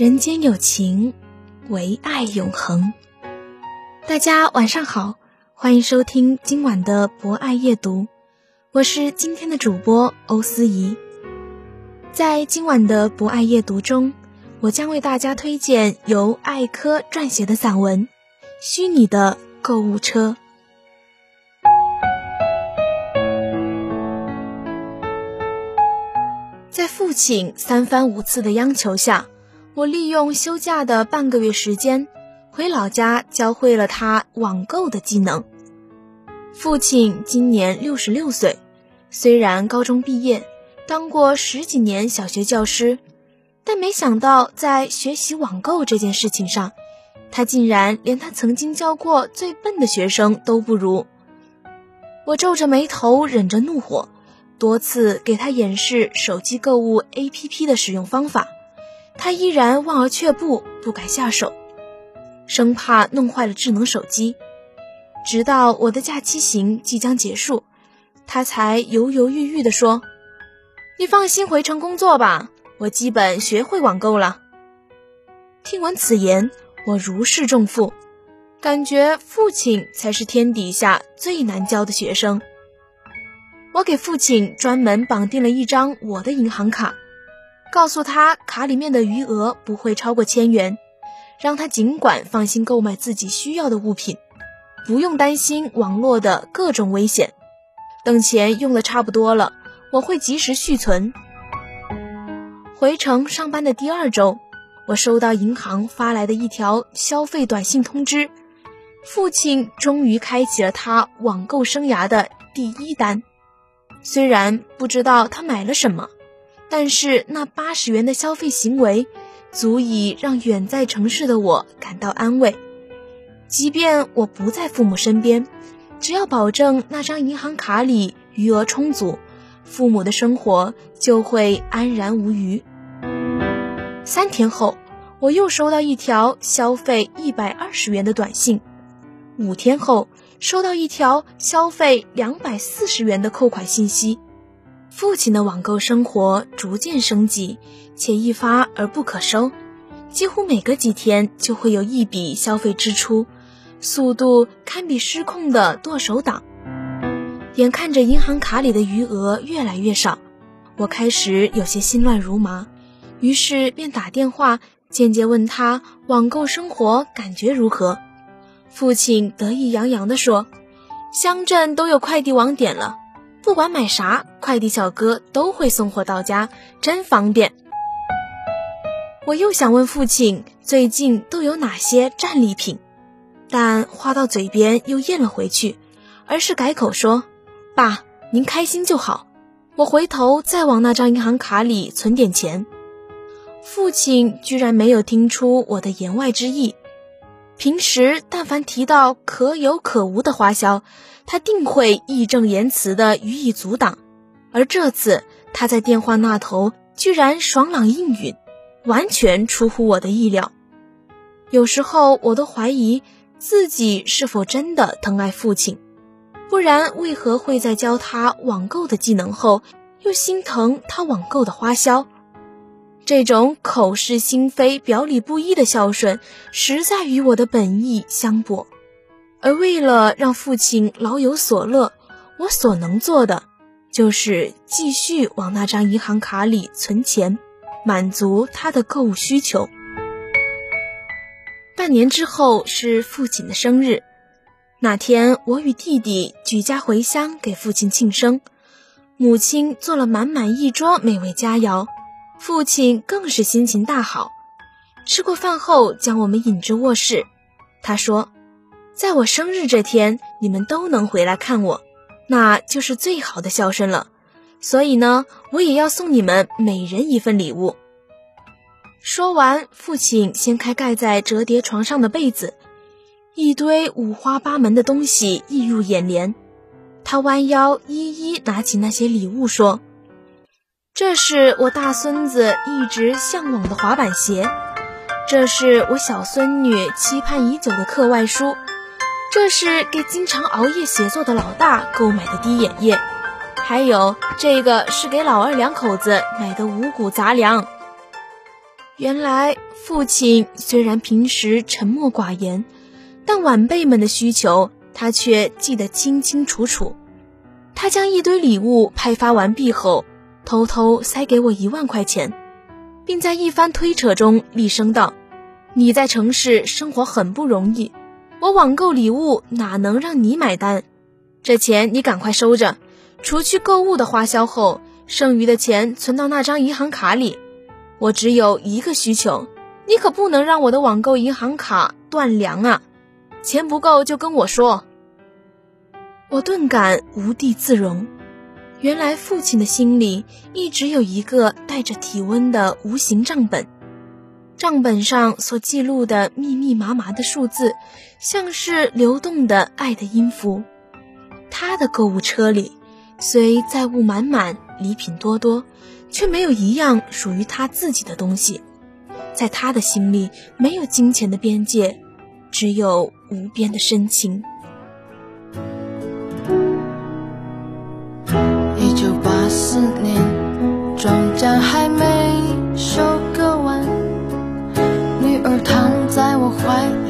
人间有情，唯爱永恒。大家晚上好，欢迎收听今晚的博爱夜读，我是今天的主播欧思怡。在今晚的博爱夜读中，我将为大家推荐由艾科撰写的散文《虚拟的购物车》。在父亲三番五次的央求下。我利用休假的半个月时间，回老家教会了他网购的技能。父亲今年六十六岁，虽然高中毕业，当过十几年小学教师，但没想到在学习网购这件事情上，他竟然连他曾经教过最笨的学生都不如。我皱着眉头，忍着怒火，多次给他演示手机购物 APP 的使用方法。他依然望而却步，不敢下手，生怕弄坏了智能手机。直到我的假期行即将结束，他才犹犹豫豫地说：“你放心回城工作吧，我基本学会网购了。”听闻此言，我如释重负，感觉父亲才是天底下最难教的学生。我给父亲专门绑定了一张我的银行卡。告诉他卡里面的余额不会超过千元，让他尽管放心购买自己需要的物品，不用担心网络的各种危险。等钱用的差不多了，我会及时续存。回城上班的第二周，我收到银行发来的一条消费短信通知，父亲终于开启了他网购生涯的第一单。虽然不知道他买了什么。但是那八十元的消费行为，足以让远在城市的我感到安慰。即便我不在父母身边，只要保证那张银行卡里余额充足，父母的生活就会安然无虞。三天后，我又收到一条消费一百二十元的短信；五天后，收到一条消费两百四十元的扣款信息。父亲的网购生活逐渐升级，且一发而不可收，几乎每隔几天就会有一笔消费支出，速度堪比失控的剁手党。眼看着银行卡里的余额越来越少，我开始有些心乱如麻，于是便打电话间接问他网购生活感觉如何。父亲得意洋洋地说：“乡镇都有快递网点了。”不管买啥，快递小哥都会送货到家，真方便。我又想问父亲最近都有哪些战利品，但话到嘴边又咽了回去，而是改口说：“爸，您开心就好。”我回头再往那张银行卡里存点钱。父亲居然没有听出我的言外之意。平时但凡提到可有可无的花销，他定会义正言辞地予以阻挡。而这次他在电话那头居然爽朗应允，完全出乎我的意料。有时候我都怀疑自己是否真的疼爱父亲，不然为何会在教他网购的技能后，又心疼他网购的花销？这种口是心非、表里不一的孝顺，实在与我的本意相悖。而为了让父亲老有所乐，我所能做的，就是继续往那张银行卡里存钱，满足他的购物需求。半年之后是父亲的生日，那天我与弟弟举家回乡给父亲庆生，母亲做了满满一桌美味佳肴，父亲更是心情大好。吃过饭后，将我们引至卧室，他说：“在我生日这天，你们都能回来看我。”那就是最好的孝顺了，所以呢，我也要送你们每人一份礼物。说完，父亲掀开盖在折叠床上的被子，一堆五花八门的东西映入眼帘。他弯腰一一拿起那些礼物，说：“这是我大孙子一直向往的滑板鞋，这是我小孙女期盼已久的课外书。”这是给经常熬夜写作的老大购买的滴眼液，还有这个是给老二两口子买的五谷杂粮。原来父亲虽然平时沉默寡言，但晚辈们的需求他却记得清清楚楚。他将一堆礼物派发完毕后，偷偷塞给我一万块钱，并在一番推扯中厉声道：“你在城市生活很不容易。”我网购礼物哪能让你买单？这钱你赶快收着，除去购物的花销后，剩余的钱存到那张银行卡里。我只有一个需求，你可不能让我的网购银行卡断粮啊！钱不够就跟我说。我顿感无地自容，原来父亲的心里一直有一个带着体温的无形账本。账本上所记录的密密麻麻的数字，像是流动的爱的音符。他的购物车里，虽载物满满，礼品多多，却没有一样属于他自己的东西。在他的心里，没有金钱的边界，只有无边的深情。思念，庄稼还没收割完。女儿躺在我怀里，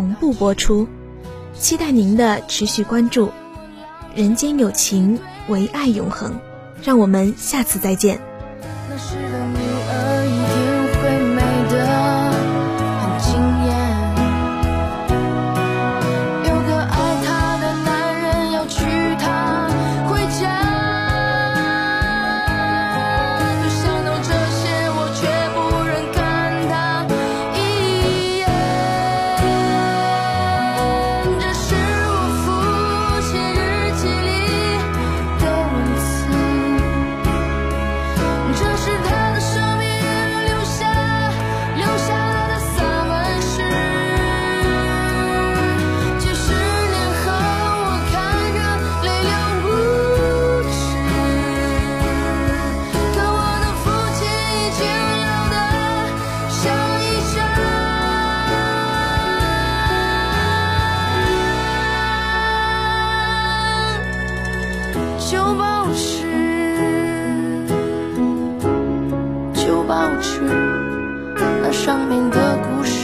同步播出，期待您的持续关注。人间有情，唯爱永恒。让我们下次再见。去，那上面的故事